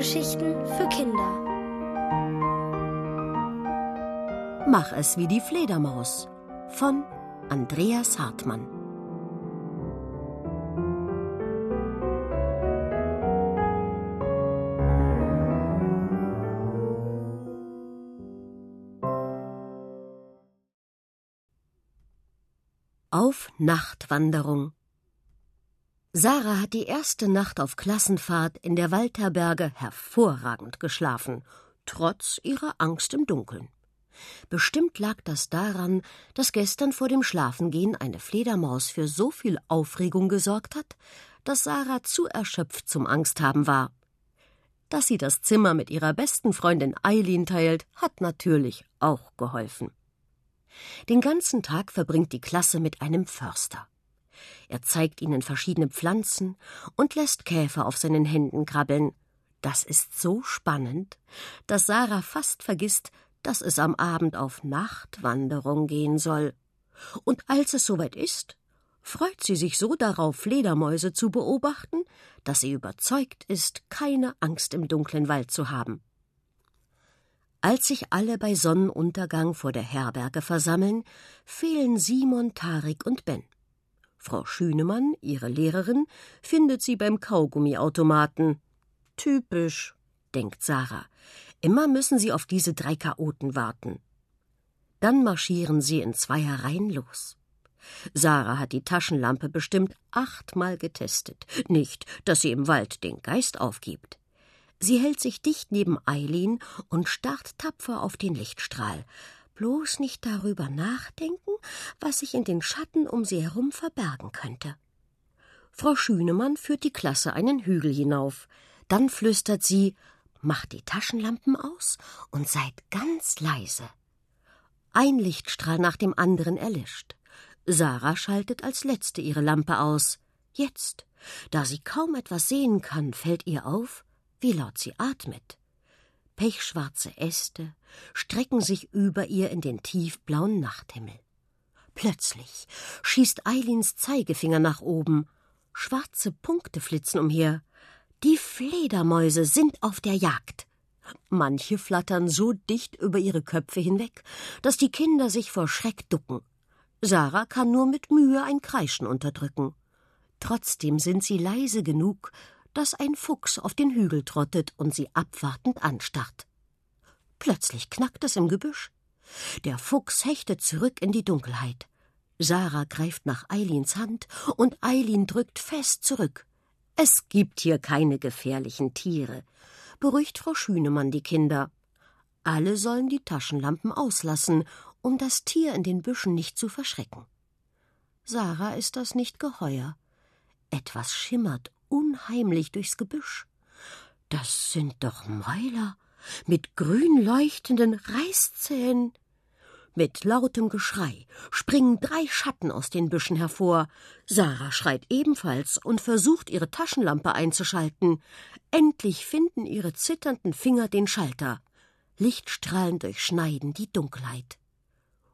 Hörgeschichten für Kinder. Mach es wie die Fledermaus von Andreas Hartmann. Auf Nachtwanderung Sarah hat die erste Nacht auf Klassenfahrt in der Waldherberge hervorragend geschlafen, trotz ihrer Angst im Dunkeln. Bestimmt lag das daran, dass gestern vor dem Schlafengehen eine Fledermaus für so viel Aufregung gesorgt hat, dass Sarah zu erschöpft zum Angsthaben war. Dass sie das Zimmer mit ihrer besten Freundin Eileen teilt, hat natürlich auch geholfen. Den ganzen Tag verbringt die Klasse mit einem Förster. Er zeigt ihnen verschiedene Pflanzen und lässt Käfer auf seinen Händen krabbeln. Das ist so spannend, dass Sarah fast vergisst, dass es am Abend auf Nachtwanderung gehen soll. Und als es soweit ist, freut sie sich so darauf, Fledermäuse zu beobachten, dass sie überzeugt ist, keine Angst im dunklen Wald zu haben. Als sich alle bei Sonnenuntergang vor der Herberge versammeln, fehlen Simon, Tarik und Ben. Frau Schünemann, ihre Lehrerin, findet sie beim Kaugummiautomaten. Typisch, denkt Sarah. Immer müssen sie auf diese drei Chaoten warten. Dann marschieren sie in Zweierreihen los. Sarah hat die Taschenlampe bestimmt achtmal getestet. Nicht, dass sie im Wald den Geist aufgibt. Sie hält sich dicht neben Eileen und starrt tapfer auf den Lichtstrahl bloß nicht darüber nachdenken, was sich in den Schatten um sie herum verbergen könnte. Frau Schünemann führt die Klasse einen Hügel hinauf. Dann flüstert sie Macht die Taschenlampen aus und seid ganz leise. Ein Lichtstrahl nach dem anderen erlischt. Sarah schaltet als letzte ihre Lampe aus. Jetzt, da sie kaum etwas sehen kann, fällt ihr auf, wie laut sie atmet. Pechschwarze Äste strecken sich über ihr in den tiefblauen Nachthimmel. Plötzlich schießt Eilins Zeigefinger nach oben. Schwarze Punkte flitzen umher. Die Fledermäuse sind auf der Jagd. Manche flattern so dicht über ihre Köpfe hinweg, dass die Kinder sich vor Schreck ducken. Sarah kann nur mit Mühe ein Kreischen unterdrücken. Trotzdem sind sie leise genug, dass ein Fuchs auf den Hügel trottet und sie abwartend anstarrt. Plötzlich knackt es im Gebüsch. Der Fuchs hechtet zurück in die Dunkelheit. Sarah greift nach Eilins Hand und Eilin drückt fest zurück. Es gibt hier keine gefährlichen Tiere, beruhigt Frau Schünemann die Kinder. Alle sollen die Taschenlampen auslassen, um das Tier in den Büschen nicht zu verschrecken. Sarah ist das nicht geheuer. Etwas schimmert unheimlich durchs Gebüsch. Das sind doch Mäuler mit grün leuchtenden Reißzähnen. Mit lautem Geschrei springen drei Schatten aus den Büschen hervor. Sarah schreit ebenfalls und versucht, ihre Taschenlampe einzuschalten. Endlich finden ihre zitternden Finger den Schalter. Lichtstrahlen durchschneiden die Dunkelheit.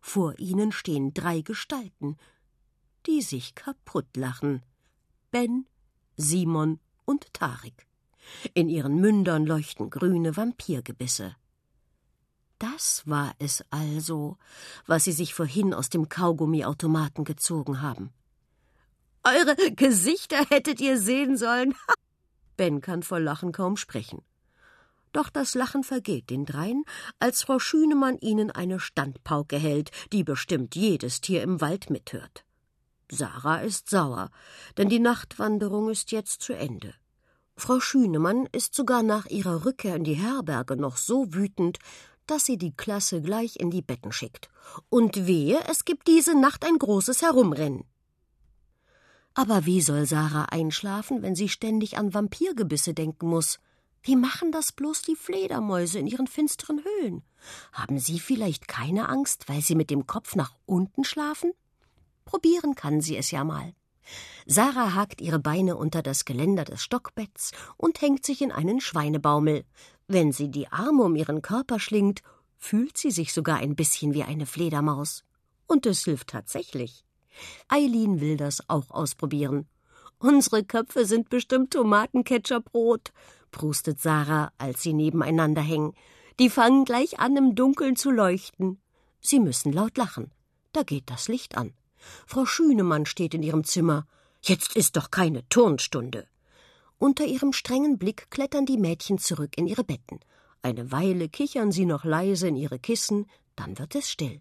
Vor ihnen stehen drei Gestalten, die sich kaputtlachen. Ben, Simon und Tarik. In ihren Mündern leuchten grüne Vampirgebisse. Das war es also, was sie sich vorhin aus dem Kaugummiautomaten gezogen haben. Eure Gesichter hättet ihr sehen sollen. ben kann vor Lachen kaum sprechen. Doch das Lachen vergeht den dreien, als Frau Schünemann ihnen eine Standpauke hält, die bestimmt jedes Tier im Wald mithört. Sarah ist sauer, denn die Nachtwanderung ist jetzt zu Ende. Frau Schünemann ist sogar nach ihrer Rückkehr in die Herberge noch so wütend, dass sie die Klasse gleich in die Betten schickt. Und wehe, es gibt diese Nacht ein großes Herumrennen. Aber wie soll Sarah einschlafen, wenn sie ständig an Vampirgebisse denken muss? Wie machen das bloß die Fledermäuse in ihren finsteren Höhlen? Haben sie vielleicht keine Angst, weil sie mit dem Kopf nach unten schlafen? Probieren kann sie es ja mal. Sarah hakt ihre Beine unter das Geländer des Stockbetts und hängt sich in einen Schweinebaumel. Wenn sie die Arme um ihren Körper schlingt, fühlt sie sich sogar ein bisschen wie eine Fledermaus. Und es hilft tatsächlich. Eileen will das auch ausprobieren. Unsere Köpfe sind bestimmt Tomatenketchupbrot, prustet Sarah, als sie nebeneinander hängen. Die fangen gleich an, im Dunkeln zu leuchten. Sie müssen laut lachen. Da geht das Licht an. Frau Schünemann steht in ihrem Zimmer. Jetzt ist doch keine Turnstunde. Unter ihrem strengen Blick klettern die Mädchen zurück in ihre Betten. Eine Weile kichern sie noch leise in ihre Kissen, dann wird es still.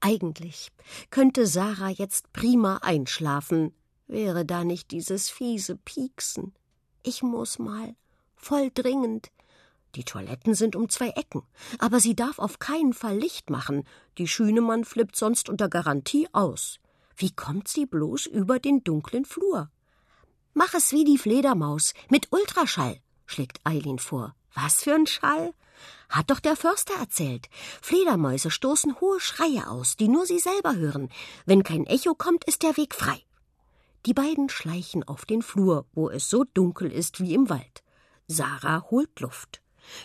Eigentlich könnte Sarah jetzt prima einschlafen, wäre da nicht dieses fiese Pieksen. Ich muss mal, voll dringend. Die Toiletten sind um zwei Ecken, aber sie darf auf keinen Fall Licht machen. Die Schünemann flippt sonst unter Garantie aus. Wie kommt sie bloß über den dunklen Flur? Mach es wie die Fledermaus, mit Ultraschall, schlägt Eileen vor. Was für ein Schall? Hat doch der Förster erzählt. Fledermäuse stoßen hohe Schreie aus, die nur sie selber hören. Wenn kein Echo kommt, ist der Weg frei. Die beiden schleichen auf den Flur, wo es so dunkel ist wie im Wald. Sarah holt Luft.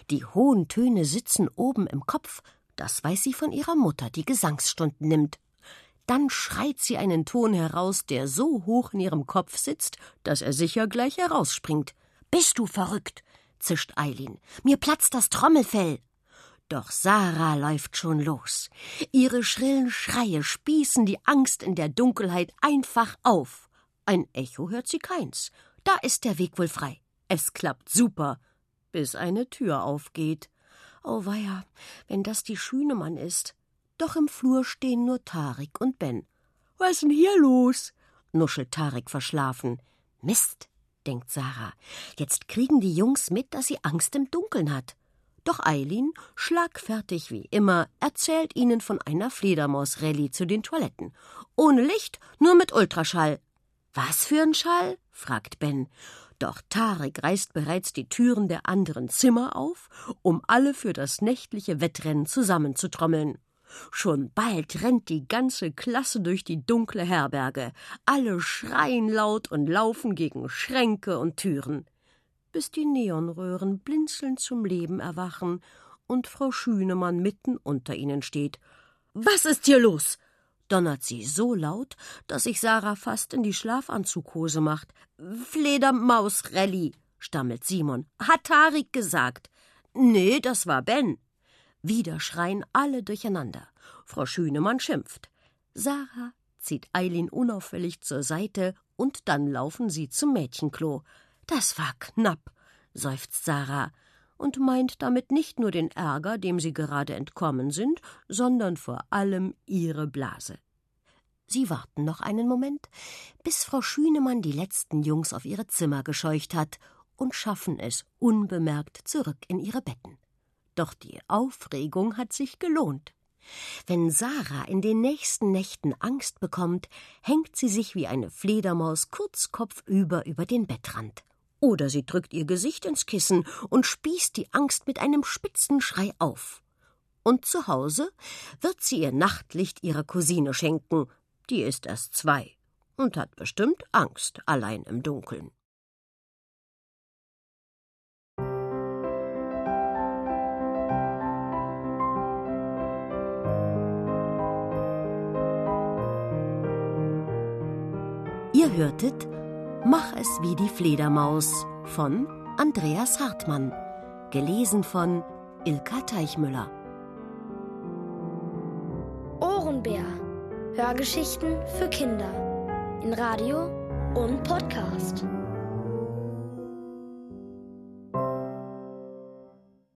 Die hohen Töne sitzen oben im Kopf, das weiß sie von ihrer Mutter, die Gesangsstunden nimmt. Dann schreit sie einen Ton heraus, der so hoch in ihrem Kopf sitzt, dass er sicher gleich herausspringt. Bist du verrückt? zischt Eileen. Mir platzt das Trommelfell. Doch Sarah läuft schon los. Ihre schrillen Schreie spießen die Angst in der Dunkelheit einfach auf. Ein Echo hört sie keins. Da ist der Weg wohl frei. Es klappt super, bis eine Tür aufgeht. Oh weia, wenn das die Schünemann ist. Doch im Flur stehen nur Tarik und Ben. Was ist denn hier los? nuschelt Tarik verschlafen. Mist, denkt Sarah. Jetzt kriegen die Jungs mit, dass sie Angst im Dunkeln hat. Doch Eileen, schlagfertig wie immer, erzählt ihnen von einer Fledermausrallye zu den Toiletten. Ohne Licht, nur mit Ultraschall. Was für ein Schall? fragt Ben. Doch Tarek reißt bereits die Türen der anderen Zimmer auf, um alle für das nächtliche Wettrennen zusammenzutrommeln. Schon bald rennt die ganze Klasse durch die dunkle Herberge. Alle schreien laut und laufen gegen Schränke und Türen, bis die Neonröhren blinzelnd zum Leben erwachen und Frau Schünemann mitten unter ihnen steht. Was ist hier los? Donnert sie so laut, dass sich Sarah fast in die Schlafanzughose macht. Fledermaus-Rallye, stammelt Simon. Hat Tarik gesagt. Nee, das war Ben. Wieder schreien alle durcheinander. Frau Schünemann schimpft. Sarah zieht Eileen unauffällig zur Seite und dann laufen sie zum Mädchenklo. Das war knapp, seufzt Sarah und meint damit nicht nur den Ärger, dem sie gerade entkommen sind, sondern vor allem ihre Blase. Sie warten noch einen Moment, bis Frau Schünemann die letzten Jungs auf ihre Zimmer gescheucht hat und schaffen es unbemerkt zurück in ihre Betten. Doch die Aufregung hat sich gelohnt. Wenn Sarah in den nächsten Nächten Angst bekommt, hängt sie sich wie eine Fledermaus kurzkopfüber über den Bettrand. Oder sie drückt ihr Gesicht ins Kissen und spießt die Angst mit einem spitzen Schrei auf. Und zu Hause wird sie ihr Nachtlicht ihrer Cousine schenken, die ist erst zwei und hat bestimmt Angst allein im Dunkeln. Ihr hörtet Mach es wie die Fledermaus von Andreas Hartmann, gelesen von Ilka Teichmüller. Ohrenbär. Hörgeschichten für Kinder in Radio und Podcast.